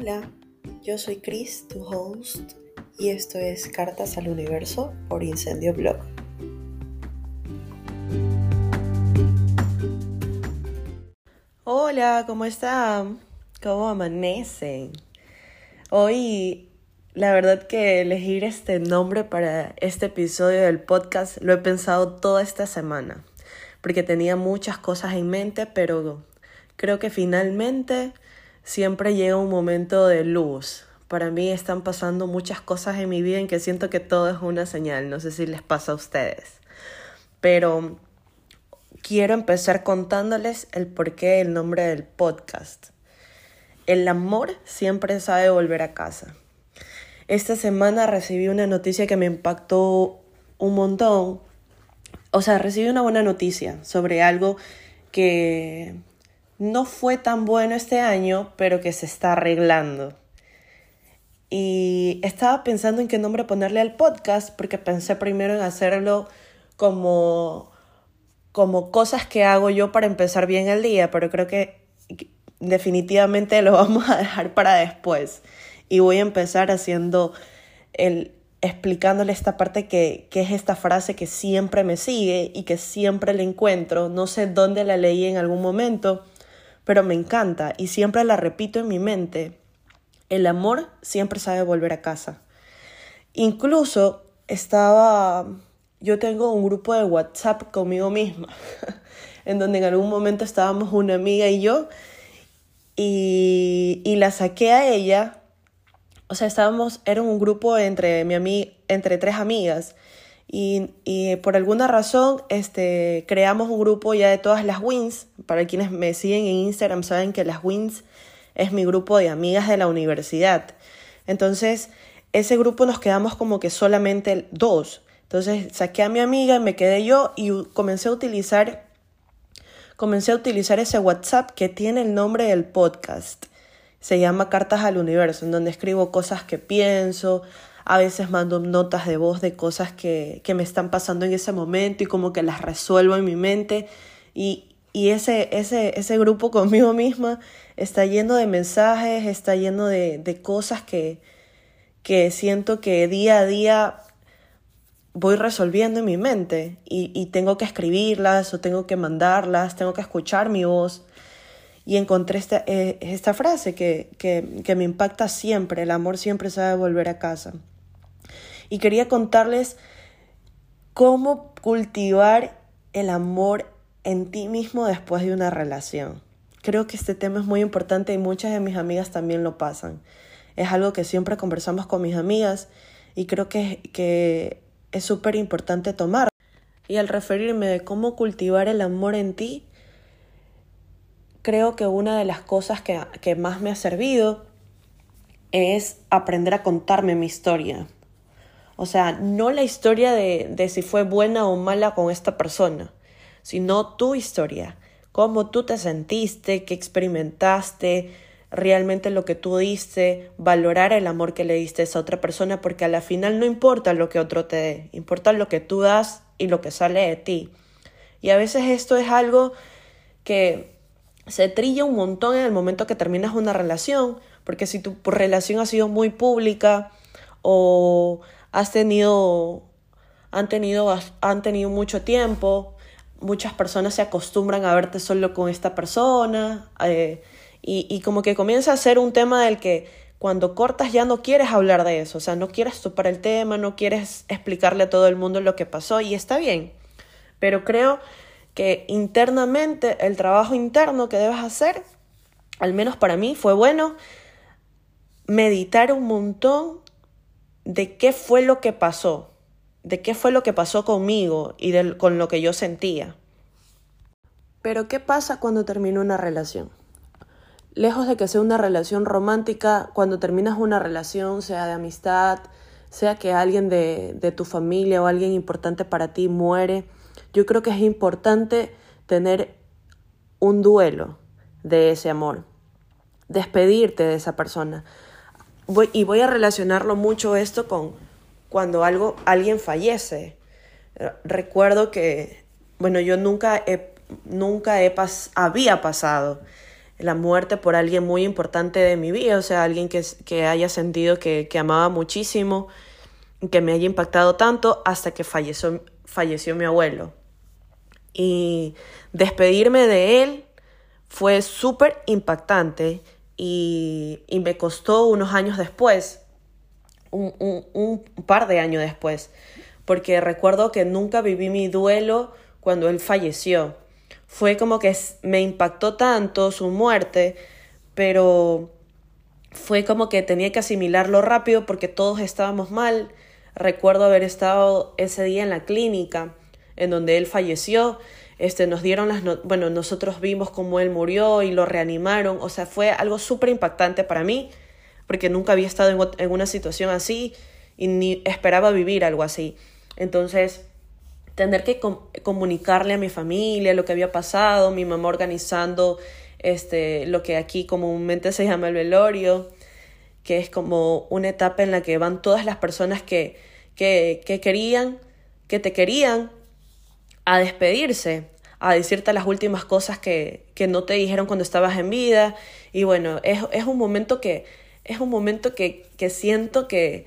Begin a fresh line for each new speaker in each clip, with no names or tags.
Hola, yo soy Chris, tu host, y esto es Cartas al Universo por Incendio Blog. Hola, ¿cómo están? ¿Cómo amanecen? Hoy, la verdad que elegir este nombre para este episodio del podcast lo he pensado toda esta semana, porque tenía muchas cosas en mente, pero creo que finalmente siempre llega un momento de luz. Para mí están pasando muchas cosas en mi vida en que siento que todo es una señal. No sé si les pasa a ustedes. Pero quiero empezar contándoles el porqué del nombre del podcast. El amor siempre sabe volver a casa. Esta semana recibí una noticia que me impactó un montón. O sea, recibí una buena noticia sobre algo que no fue tan bueno este año, pero que se está arreglando. Y estaba pensando en qué nombre ponerle al podcast, porque pensé primero en hacerlo como, como cosas que hago yo para empezar bien el día, pero creo que definitivamente lo vamos a dejar para después. Y voy a empezar haciendo el explicándole esta parte que, que es esta frase que siempre me sigue y que siempre le encuentro. No sé dónde la leí en algún momento, pero me encanta y siempre la repito en mi mente. El amor siempre sabe volver a casa. Incluso estaba, yo tengo un grupo de WhatsApp conmigo misma, en donde en algún momento estábamos una amiga y yo, y, la saqué a ella, o sea, estábamos, era un grupo entre, mi entre tres amigas, y, y, por alguna razón este, creamos un grupo ya de todas las wins. Para quienes me siguen en Instagram saben que las wins es mi grupo de amigas de la universidad. Entonces, ese grupo nos quedamos como que solamente dos. Entonces, saqué a mi amiga, me quedé yo y comencé a utilizar comencé a utilizar ese WhatsApp que tiene el nombre del podcast. Se llama Cartas al Universo, en donde escribo cosas que pienso, a veces mando notas de voz de cosas que, que me están pasando en ese momento y como que las resuelvo en mi mente. Y, y ese, ese, ese grupo conmigo misma está lleno de mensajes, está lleno de, de cosas que, que siento que día a día voy resolviendo en mi mente y, y, tengo que escribirlas o tengo que mandarlas, tengo que escuchar mi voz. Y encontré esta, eh, esta frase que, que, que me impacta siempre, el amor siempre sabe volver a casa y quería contarles cómo cultivar el amor en ti mismo después de una relación. Creo que este tema es muy importante y muchas de mis amigas también lo pasan. Es algo que siempre conversamos con mis amigas y creo que, que es súper importante tomar. Y al referirme de cómo cultivar el amor en ti, creo que una de las cosas que, que más me ha servido es aprender a contarme mi historia. O sea, no la historia de, de si fue buena o mala con esta persona, sino tu historia, cómo tú te sentiste, qué experimentaste, realmente lo que tú diste, valorar el amor que le diste a esa otra persona, porque a la final no importa lo que otro te dé, importa lo que tú das y lo que sale de ti. Y a veces esto es algo que se trilla un montón en el momento que terminas una relación, porque si tu relación ha sido muy pública o has tenido, han tenido, han tenido mucho tiempo, muchas personas se acostumbran a verte solo con esta persona eh, y, y como que comienza a ser un tema del que cuando cortas ya no quieres hablar de eso, o sea, no quieres topar el tema, no quieres explicarle a todo el mundo lo que pasó y está bien, pero creo internamente el trabajo interno que debes hacer, al menos para mí, fue bueno meditar un montón de qué fue lo que pasó, de qué fue lo que pasó conmigo y de, con lo que yo sentía. Pero ¿qué pasa cuando termina una relación? Lejos de que sea una relación romántica, cuando terminas una relación, sea de amistad, sea que alguien de, de tu familia o alguien importante para ti muere, yo creo que es importante tener un duelo de ese amor, despedirte de esa persona, y voy a relacionarlo mucho esto con cuando algo, alguien fallece. Recuerdo que, bueno, yo nunca, he, nunca he había pasado la muerte por alguien muy importante de mi vida, o sea, alguien que, que haya sentido que, que amaba muchísimo, que me haya impactado tanto hasta que falleció, falleció mi abuelo. Y despedirme de él fue súper impactante y, y, me costó unos años después, un, un, un par de años después, porque recuerdo que nunca viví mi duelo cuando él falleció fue como que me impactó tanto su muerte, pero fue como que tenía que asimilarlo rápido porque todos estábamos mal. Recuerdo haber estado ese día en la clínica en donde él falleció. Este, nos dieron las bueno, nosotros vimos cómo él murió y lo reanimaron. O sea, fue algo súper impactante para mí porque nunca había estado en, en una situación así y ni esperaba vivir algo así. Entonces, tener que comunicarle a mi familia lo que había pasado, mi mamá organizando este, lo que aquí comúnmente se llama el velorio, que es como una etapa en la que van todas las personas que, que, que querían, que te querían, a despedirse, a decirte las últimas cosas que, que no te dijeron cuando estabas en vida. Y bueno, es, es un momento que, es un momento que, que siento que,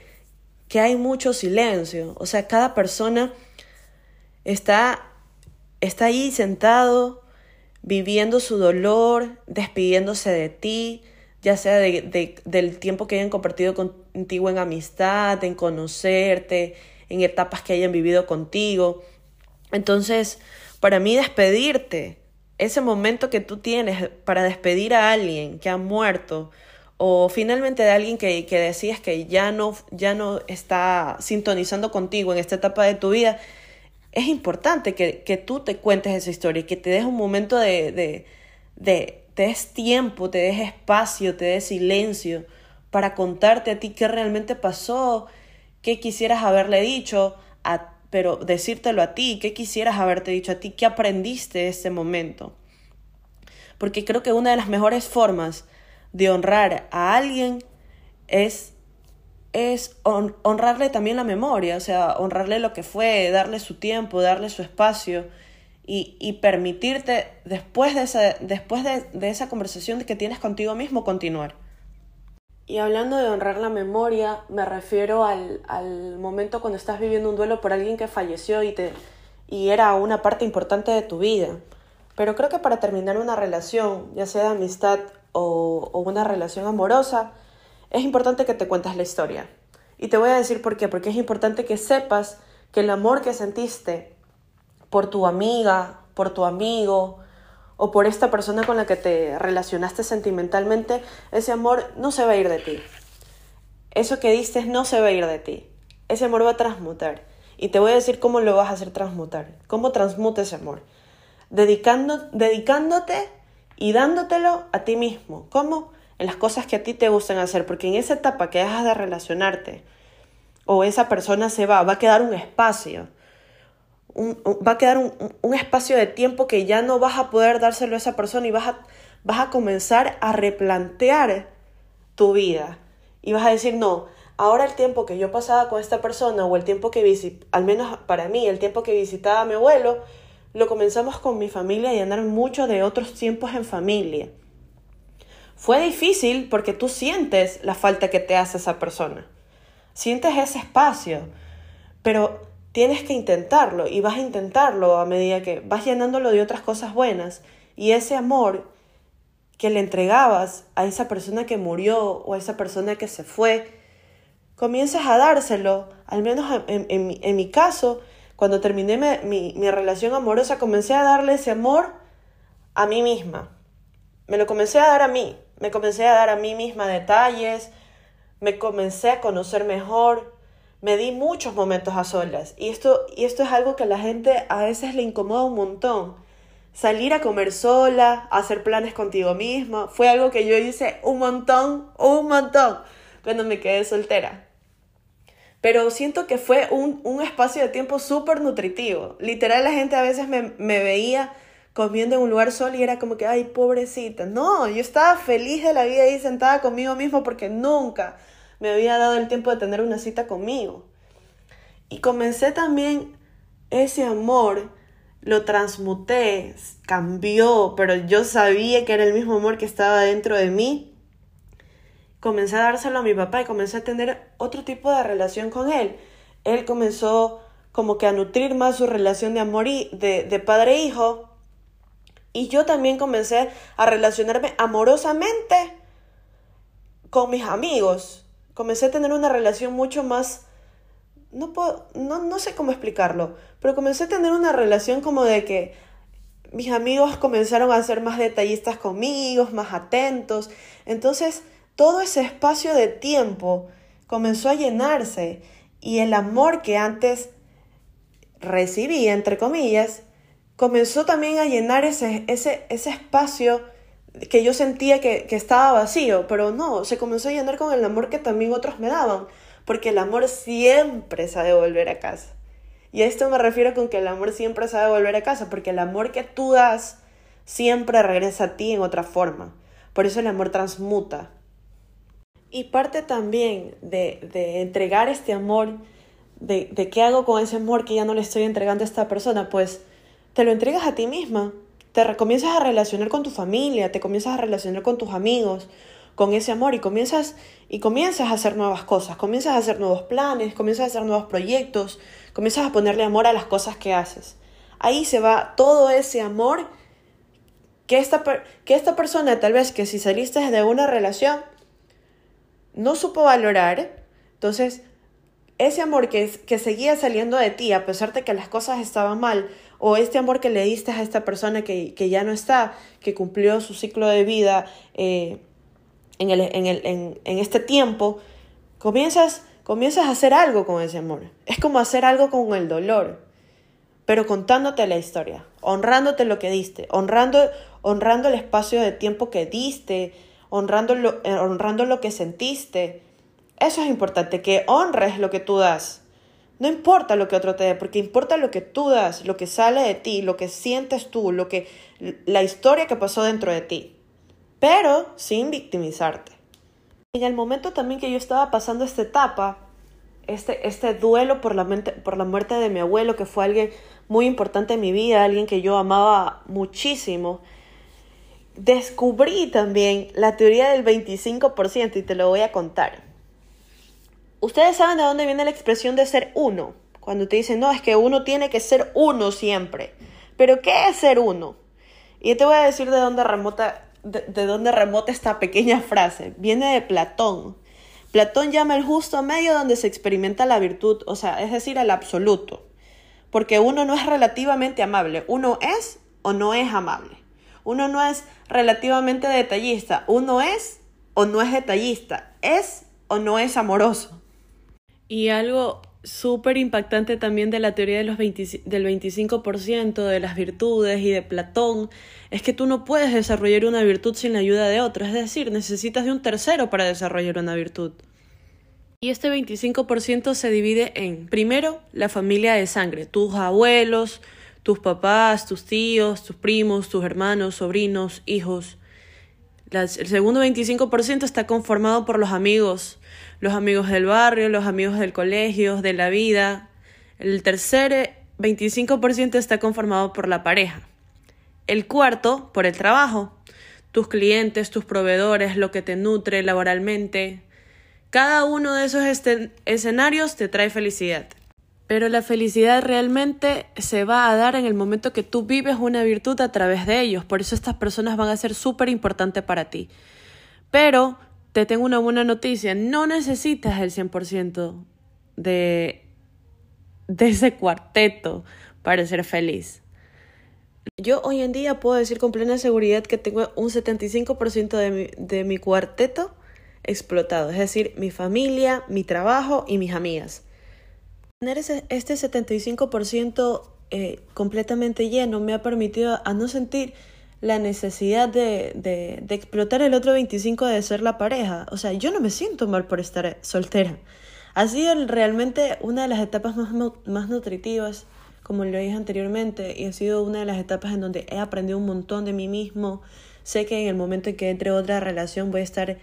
que hay mucho silencio. O sea, cada persona Está, está ahí sentado, viviendo su dolor, despidiéndose de ti, ya sea de, del tiempo que hayan compartido contigo en amistad, en conocerte, en etapas que hayan vivido contigo. Entonces, para mí despedirte, ese momento que tú tienes para despedir a alguien que ha muerto, o finalmente de alguien que, que decías que ya no, ya no está sintonizando contigo en esta etapa de tu vida, es importante que, que, tú te cuentes esa historia y que te des un momento de, de, de, te des tiempo, te des espacio, te des silencio para contarte a ti qué realmente pasó, qué quisieras haberle dicho, a, pero decírtelo a ti, qué quisieras haberte dicho a ti, qué aprendiste de ese momento. Porque creo que una de las mejores formas de honrar a alguien es es honrarle también la memoria, o sea, honrarle lo que fue, darle su tiempo, darle su espacio y, y permitirte después, de después de, de esa conversación que tienes contigo mismo continuar. Y hablando de honrar la memoria, me refiero al, al momento cuando estás viviendo un duelo por alguien que falleció y, te, y era una parte importante de tu vida. Pero creo que para terminar una relación, ya sea de amistad o, o una relación amorosa, es importante que te cuentes la historia. Y te voy a decir por qué, porque es importante que sepas que el amor que sentiste por tu amiga, por tu amigo o por esta persona con la que te relacionaste sentimentalmente, ese amor no se va a ir de ti. Eso que diste no se va a ir de ti. Ese amor va a transmutar. Y te voy a decir cómo lo vas a hacer transmutar. Cómo transmuta ese amor. Dedicando, dedicándote y dándotelo a ti mismo. ¿Cómo? en las cosas que a ti te gustan hacer, porque en esa etapa que dejas de relacionarte o esa persona se va, va a quedar un espacio, va a quedar un, espacio de tiempo que ya no vas a poder dárselo a esa persona y vas a, vas a comenzar a replantear tu vida y vas a decir, no, ahora el tiempo que yo pasaba con esta persona o el tiempo que visitaba, al menos para mí, el tiempo que visitaba a mi abuelo, lo comenzamos con mi familia y andar mucho de otros tiempos en familia. Fue difícil porque tú sientes la falta que te hace esa persona. Sientes ese espacio, pero tienes que intentarlo y vas a intentarlo a medida que vas llenándolo de otras cosas buenas y ese amor que le entregabas a esa persona que murió o a esa persona que se fue, comienzas a dárselo, al menos en, mi caso, cuando terminé mi, mi relación amorosa, comencé a darle ese amor a mí misma. Me lo comencé a dar a mí, me comencé a dar a mí misma detalles, me comencé a conocer mejor, me di muchos momentos a solas. Y esto, y esto es algo que a la gente a veces le incomoda un montón. Salir a comer sola, hacer planes contigo misma, fue algo que yo hice un montón, un montón, cuando me quedé soltera. Pero siento que fue un, un espacio de tiempo súper nutritivo. Literal, la gente a veces me, me veía comiendo en un lugar solo y era como que, ay, pobrecita. No, yo estaba feliz de la vida ahí sentada conmigo mismo porque nunca me había dado el tiempo de tener una cita conmigo. Y comencé también ese amor lo transmuté, cambió, pero yo sabía que era el mismo amor que estaba dentro de mí. Comencé a dárselo a mi papá y comencé a tener otro tipo de relación con él. Él comenzó como que a nutrir más su relación de amor y de, de padre-hijo. E y yo también comencé a relacionarme amorosamente con mis amigos. Comencé a tener una relación mucho más no, puedo, no, no sé cómo explicarlo, pero comencé a tener una relación como de que mis amigos comenzaron a ser más detallistas conmigo, más atentos. Entonces, todo ese espacio de tiempo comenzó a llenarse y el amor que antes recibía, entre comillas, comenzó también a llenar ese, ese, ese espacio que yo sentía que, que estaba vacío, pero no, se comenzó a llenar con el amor que también otros me daban porque el amor siempre sabe volver a casa. Y a esto me refiero con que el amor siempre sabe volver a casa, porque el amor que tú das siempre regresa a ti en otra forma. Por eso el amor transmuta. Y parte también de, de entregar este amor, de, de qué hago con ese amor que ya no le estoy entregando a esta persona, pues te lo entregas a ti misma. Te comienzas a relacionar con tu familia, te comienzas a relacionar con tus amigos, con ese amor y comienzas y comienzas a hacer nuevas cosas, comienzas a hacer nuevos planes, comienzas a hacer nuevos proyectos, comienzas a ponerle amor a las cosas que haces. Ahí se va todo ese amor que esta, que esta persona tal vez que si saliste de una relación no supo valorar, entonces ese amor que, que seguía saliendo de ti a pesar de que las cosas estaban mal, o este amor que le diste a esta persona que, que ya no está, que cumplió su ciclo de vida, eh, en, el, en, el, en, en este tiempo, comienzas, comienzas a hacer algo con ese amor. Es como hacer algo con el dolor, pero contándote la historia, honrándote lo que diste, honrando, honrando el espacio de tiempo que diste, honrando lo, eh, honrando lo que sentiste. Eso es importante, que honres lo que tú das. No importa lo que otro te dé, porque importa lo que tú das, lo que sale de ti, lo que sientes tú, lo que la historia que pasó dentro de ti pero sin victimizarte. En el momento también que yo estaba pasando esta etapa, este, este duelo por la, mente, por la muerte de mi abuelo, que fue alguien muy importante en mi vida, alguien que yo amaba muchísimo, descubrí también la teoría del 25% y te lo voy a contar. Ustedes saben de dónde viene la expresión de ser uno. Cuando te dicen, no, es que uno tiene que ser uno siempre. Pero ¿qué es ser uno? Y yo te voy a decir de dónde remota de, dónde remota esta pequeña frase. Viene de Platón. Platón llama el justo medio donde se experimenta la virtud, o sea, es decir, el absoluto. Porque uno no es relativamente amable, uno es o no es amable. Uno no es relativamente detallista, uno es o no es detallista, es o no es amoroso. Y algo súper impactante también de la teoría de los del 25% de las virtudes y de Platón es que tú no puedes desarrollar una virtud sin la ayuda de otro, es decir, necesitas de un tercero para desarrollar una virtud. Y este 25% se divide en, primero, la familia de sangre, tus abuelos, tus papás, tus tíos, tus primos, tus hermanos, sobrinos, hijos. el segundo 25% está conformado por los amigos, los amigos del barrio, los amigos del colegio, de la vida. El tercer 25% está conformado por la pareja. El cuarto, por el trabajo. Tus clientes, tus proveedores, lo que te nutre laboralmente. Cada uno de esos escenarios te trae felicidad. Pero la felicidad realmente se va a dar en el momento que tú vives una virtud a través de ellos. Por eso estas personas van a ser súper importantes para ti. Pero te tengo una buena noticia, no necesitas el 100% de, de ese cuarteto para ser feliz. Yo hoy en día puedo decir con plena seguridad que tengo un 75% de mi, de mi cuarteto explotado, es decir, mi familia, mi trabajo y mis amigas. Tener ese, este 75% eh, completamente lleno me ha permitido a no sentir la necesidad de, de, de, explotar el otro 25 de ser la pareja. O sea, yo no me siento mal por estar soltera. Ha sido realmente una de las etapas más, más nutritivas, como lo dije anteriormente, y ha sido una de las etapas en donde he aprendido un montón de mí mismo. Sé que en el momento en que entre otra relación voy a estar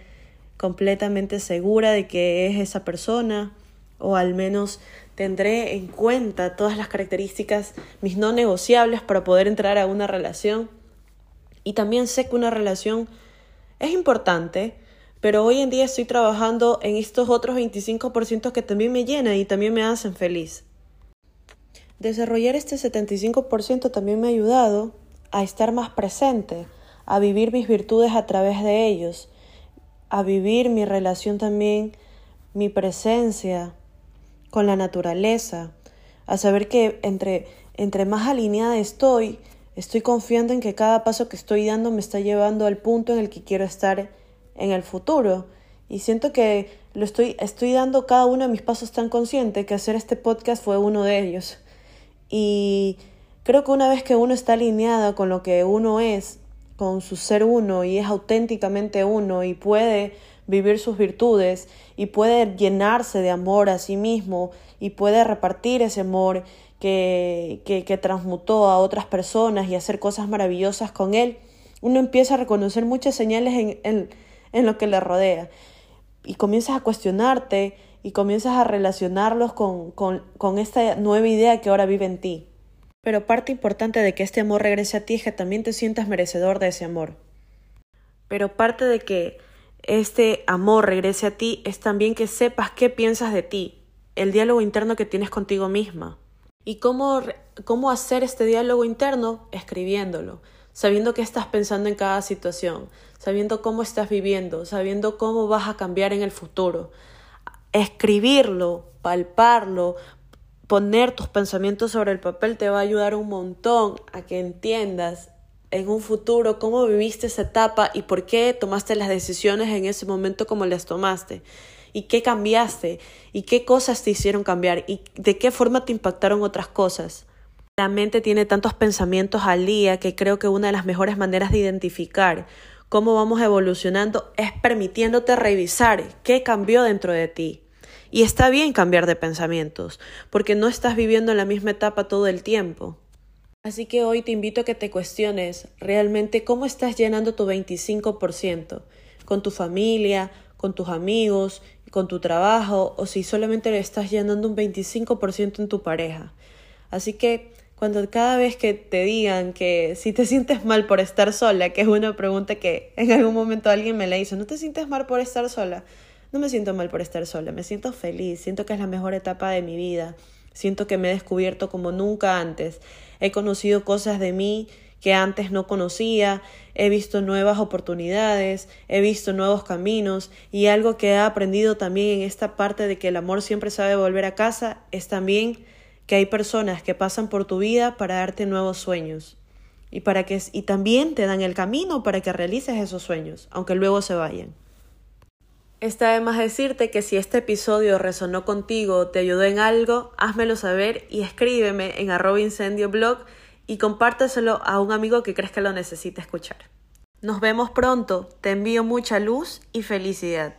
completamente segura de que es esa persona o al menos tendré en cuenta todas las características, mis no negociables para poder entrar a una relación. Y también sé que una relación es importante, pero hoy en día estoy trabajando en estos otros 25% que también me llenan y también me hacen feliz. Desarrollar este 75% también me ha ayudado a estar más presente, a vivir mis virtudes a través de ellos, a vivir mi relación también, mi presencia con la naturaleza, a saber que entre, entre más alineada estoy, estoy confiando en que cada paso que estoy dando me está llevando al punto en el que quiero estar en el futuro. Y siento que lo estoy, estoy dando cada uno de mis pasos tan consciente que hacer este podcast fue uno de ellos. Y creo que una vez que uno está alineado con lo que uno es, con su ser uno y es auténticamente uno y puede vivir sus virtudes y puede llenarse de amor a sí mismo y puede repartir ese amor que, que, que transmutó a otras personas y hacer cosas maravillosas con él, uno empieza a reconocer muchas señales en, en, en lo que le rodea y comienzas a cuestionarte y comienzas a relacionarlos con, con, con esta nueva idea que ahora vive en ti. Pero parte importante de que este amor regrese a ti es que también te sientas merecedor de ese amor. Pero parte de que este amor regrese a ti es también que sepas qué piensas de ti, el diálogo interno que tienes contigo misma. ¿Y cómo, cómo hacer este diálogo interno? Escribiéndolo, sabiendo qué estás pensando en cada situación, sabiendo cómo estás viviendo, sabiendo cómo vas a cambiar en el futuro. Escribirlo, palparlo, poner tus pensamientos sobre el papel te va a ayudar un montón a que entiendas en un futuro cómo viviste esa etapa y por qué tomaste las decisiones en ese momento como las tomaste y qué cambiaste y qué cosas te hicieron cambiar y de qué forma te impactaron otras cosas. La mente tiene tantos pensamientos al día que creo que una de las mejores maneras de identificar cómo vamos evolucionando es permitiéndote revisar qué cambió dentro de ti. Y está bien cambiar de pensamientos, porque no estás viviendo en la misma etapa todo el tiempo. Así que hoy te invito a que te cuestiones realmente cómo estás llenando tu 25%, con tu familia, con tus amigos, con tu trabajo, o si solamente le estás llenando un 25% en tu pareja. Así que cuando cada vez que te digan que si te sientes mal por estar sola, que es una pregunta que en algún momento alguien me la hizo, ¿no te sientes mal por estar sola? No me siento mal por estar sola, me siento feliz, siento que es la mejor etapa de mi vida, siento que me he descubierto como nunca antes, he conocido cosas de mí que antes no conocía, he visto nuevas oportunidades, he visto nuevos caminos y algo que he aprendido también en esta parte de que el amor siempre sabe volver a casa es también que hay personas que pasan por tu vida para darte nuevos sueños y para que y también te dan el camino para que realices esos sueños, aunque luego se vayan. Está de más decirte que si este episodio resonó contigo, te ayudó en algo, házmelo saber y escríbeme en arroba y compárteselo a un amigo que crees que lo necesite escuchar. Nos vemos pronto, te envío mucha luz y felicidad.